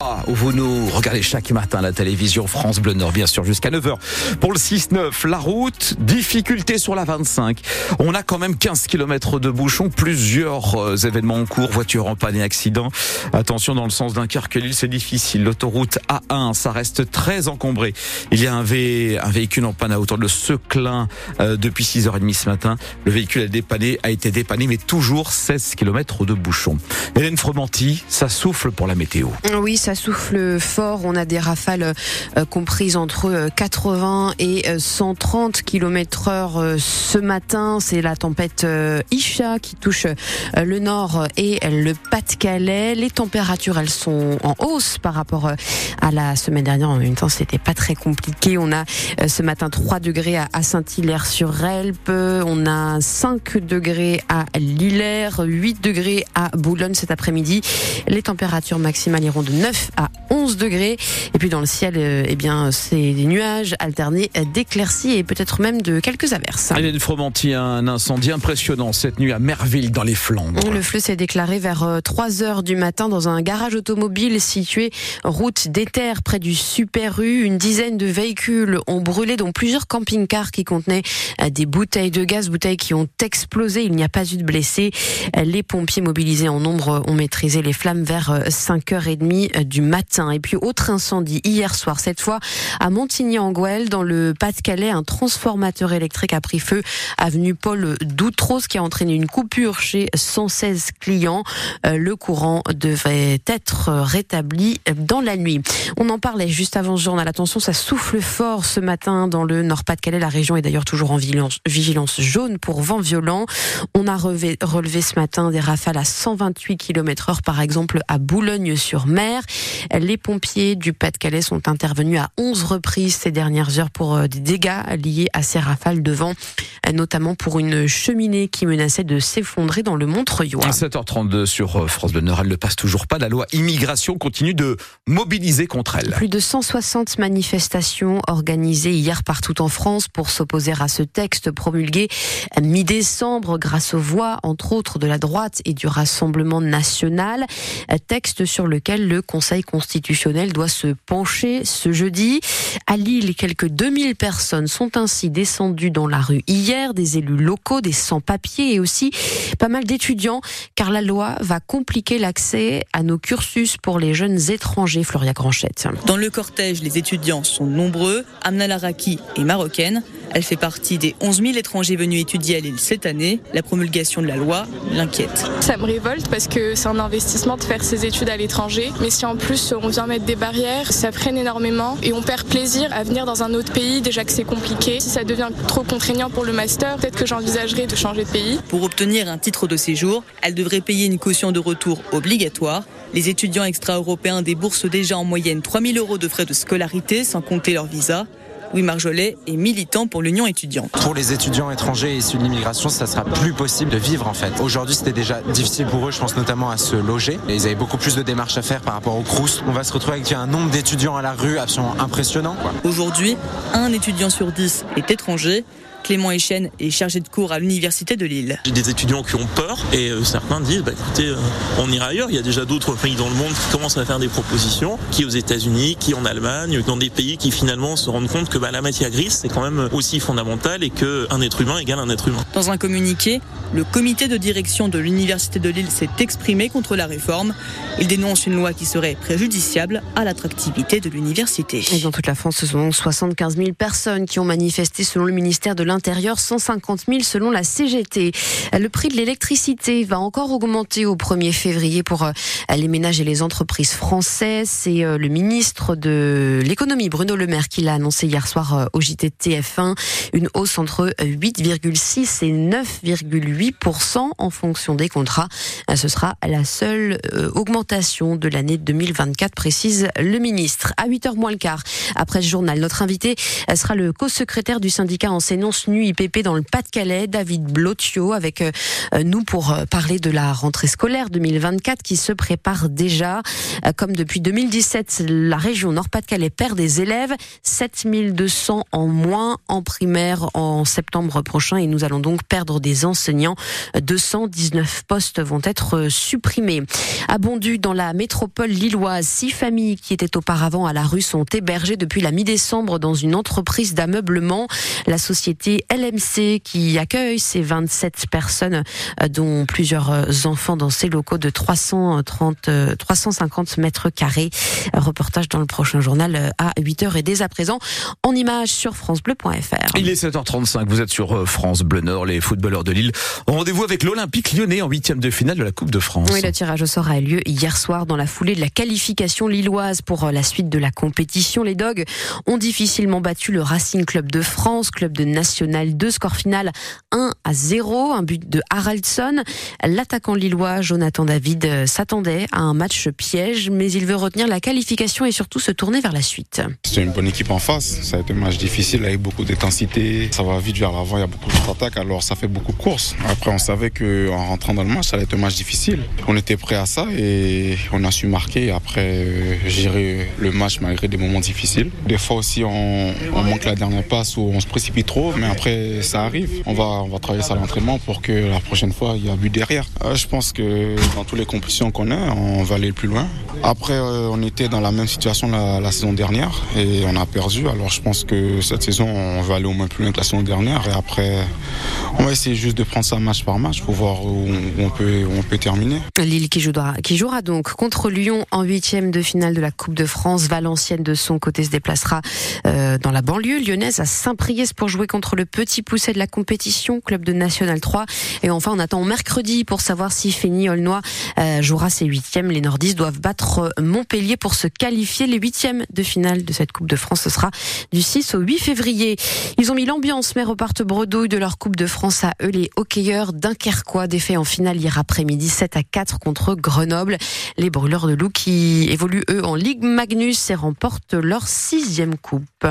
Ah, vous nous regardez chaque matin la télévision France Bleu Nord, bien sûr, jusqu'à 9h. Pour le 6-9, la route, difficulté sur la 25. On a quand même 15 km de bouchons, plusieurs euh, événements en cours, voiture en panne et accident. Attention, dans le sens d'un Lille, c'est difficile. L'autoroute A1, ça reste très encombré. Il y a un, v... un véhicule en panne à hauteur de Seclin euh, depuis 6h30 ce matin. Le véhicule a, dépanné, a été dépanné, mais toujours 16 km de bouchons. Hélène Fromanti, ça souffle pour la météo. Oui, ça souffle fort. On a des rafales euh, comprises entre 80 euh, et 130 km heure euh, ce matin. C'est la tempête Isha qui touche le nord et le Pas-de-Calais. Les températures, elles sont en hausse par rapport à la semaine dernière. En même temps, c'était pas très compliqué. On a ce matin 3 degrés à Saint-Hilaire-sur-Elbe. On a 5 degrés à Lillers, 8 degrés à Boulogne cet après-midi. Les températures maximales iront de 9 à 11 degrés. Et puis dans le ciel, euh, eh bien, c'est des nuages alternés d'éclaircies et peut-être même de quelques averses. Hélène Fromanti, un incendie impressionnant cette nuit à Merville dans les Flandres. Le feu s'est déclaré vers 3 euh, heures du matin dans un garage automobile situé route d'Éther près du Super U. Une dizaine de véhicules ont brûlé, dont plusieurs camping-cars qui contenaient euh, des bouteilles de gaz, bouteilles qui ont explosé. Il n'y a pas eu de blessés. Les pompiers mobilisés en nombre ont maîtrisé les flammes vers 5h30 du matin. Et puis autre incendie hier soir, cette fois à Montigny-en-Gouel, dans le Pas-de-Calais, un transformateur électrique a pris feu avenue Paul Doutros qui a entraîné une coupure chez 116 clients. Euh, le courant devrait être rétabli dans la nuit. On en parlait juste avant ce journal. Attention, ça souffle fort ce matin dans le Nord-Pas-de-Calais. La région est d'ailleurs toujours en vigilance jaune pour vent violent. On a relevé ce matin des rafales à 128 km heure, par exemple à Boulogne-sur-Mer. Les pompiers du Pas-de-Calais sont intervenus à 11 reprises ces dernières heures pour euh, des dégâts liés à ces rafales de vent, notamment pour une cheminée qui menaçait de s'effondrer dans le Montreuil. À 7h32 sur euh, France Bleu Nord, elle ne passe toujours pas. La loi immigration continue de mobiliser contre elle. Plus de 160 manifestations organisées hier partout en France pour s'opposer à ce texte promulgué mi-décembre grâce aux voix, entre autres, de la droite et du Rassemblement national. Texte sur lequel le Conseil constitutionnel doit se pencher ce jeudi. À Lille, quelques 2000 personnes sont ainsi descendues dans la rue hier, des élus locaux, des sans-papiers et aussi pas mal d'étudiants, car la loi va compliquer l'accès à nos cursus pour les jeunes étrangers, Floria Granchette. Dans le cortège, les étudiants sont nombreux. Amna Laraki est marocaine. Elle fait partie des 11 000 étrangers venus étudier à Lille cette année. La promulgation de la loi l'inquiète. Ça me révolte parce que c'est un investissement de faire ses études à l'étranger. Mais si en plus on vient mettre des barrières, ça freine énormément et on perd plaisir à venir dans un autre pays, déjà que c'est compliqué. Si ça devient trop contraignant pour le master, peut-être que j'envisagerai de changer de pays. Pour obtenir un titre de séjour, elle devrait payer une caution de retour obligatoire. Les étudiants extra-européens déboursent déjà en moyenne 3 000 euros de frais de scolarité sans compter leur visa. Louis Marjolais est militant pour l'Union étudiante. Pour les étudiants étrangers issus de l'immigration, ça sera plus possible de vivre en fait. Aujourd'hui, c'était déjà difficile pour eux, je pense notamment à se loger. Et ils avaient beaucoup plus de démarches à faire par rapport au Crous. On va se retrouver avec un nombre d'étudiants à la rue absolument impressionnant. Aujourd'hui, un étudiant sur dix est étranger. Clément Echen est chargé de cours à l'université de Lille. J'ai des étudiants qui ont peur et euh, certains disent bah, écoutez, euh, on ira ailleurs. Il y a déjà d'autres pays dans le monde qui commencent à faire des propositions, qui aux États-Unis, qui en Allemagne, dans des pays qui finalement se rendent compte que bah, la matière grise c'est quand même aussi fondamental et qu'un être humain égale un être humain. Dans un communiqué, le comité de direction de l'université de Lille s'est exprimé contre la réforme. Il dénonce une loi qui serait préjudiciable à l'attractivité de l'université. Dans toute la France, ce sont 75 000 personnes qui ont manifesté selon le ministère de l'Intérieur, 150 000 selon la CGT. Le prix de l'électricité va encore augmenter au 1er février pour euh, les ménages et les entreprises françaises. C'est euh, le ministre de l'économie, Bruno Le Maire, qui l'a annoncé hier soir euh, au JT TF1. Une hausse entre 8,6 et 9,8% en fonction des contrats. Ce sera la seule augmentation de l'année 2024, précise le ministre. À 8h moins le quart, après ce journal, notre invité sera le co-secrétaire du syndicat enseignant SNU IPP dans le Pas-de-Calais. David Blotio avec euh, nous pour euh, parler de la rentrée scolaire 2024 qui se prépare déjà. Euh, comme depuis 2017, la région Nord-Pas-de-Calais perd des élèves, 7200 en moins en primaire en septembre prochain et nous allons donc perdre des enseignants. 219 postes vont être supprimés. À dans la métropole lilloise, six familles qui étaient auparavant à la rue sont hébergées depuis la mi-décembre dans une entreprise d'ameublement. La société LMC qui accueille ces 27 personnes, euh, dont plusieurs euh, enfants dans ces locaux de 330, 350 euh, mètres carrés. Reportage dans le prochain journal à 8h et dès à présent en image sur francebleu.fr. Il est 7h35, vous êtes sur France Bleu Nord, les footballeurs de Lille. Rendez-vous avec l'Olympique lyonnais en huitième de finale de la Coupe de France. Oui, le tirage au sort a eu lieu hier soir dans la foulée de la qualification lilloise pour la suite de la compétition. Les Dogs ont difficilement battu le Racing Club de France, club de National 2, score final 1 à 0, un but de Haraldson. L'attaquant lillois Jonathan David euh, à un match piège, mais il veut retenir la qualification et surtout se tourner vers la suite. C'est une bonne équipe en face, ça a été un match difficile avec beaucoup d'intensité, ça va vite vers l'avant, il y a beaucoup d'attaques, alors ça fait beaucoup de courses. Après on savait qu'en rentrant dans le match, ça allait être un match difficile. On était prêt à ça et on a su marquer, après euh, gérer le match malgré des moments difficiles. Des fois aussi on, on manque la dernière passe ou on se précipite trop, mais après ça arrive. On va, on va travailler ça à l'entraînement pour que la prochaine fois il y a but derrière. Euh, je pense que dans toutes les compétitions qu'on a, on va aller le plus loin. Après, euh, on était dans la même situation la, saison dernière et on a perdu. Alors je pense que cette saison, on va aller au moins plus loin que la saison dernière. Et après, on va essayer juste de prendre ça match par match pour voir où on peut, terminer. Lille qui jouera, donc contre Lyon en huitième de finale de la Coupe de France. Valenciennes de son côté se déplacera euh, dans la banlieue lyonnaise à Saint-Priest pour jouer contre le petit pousset de la compétition, club de National 3. Et enfin, on attend mercredi pour savoir si Fény Aulnois euh, jouera ses Les nordistes doivent battre Montpellier pour se qualifier. Les huitièmes de finale de cette Coupe de France, ce sera du 6 au 8 février. Ils ont mis l'ambiance, mais repartent bredouille de leur Coupe de France à eux, les hockeyeurs dunkerquois, défait en finale hier après-midi 7 à 4 contre Grenoble. Les brûleurs de loup qui évoluent eux en Ligue Magnus et remportent leur sixième coupe.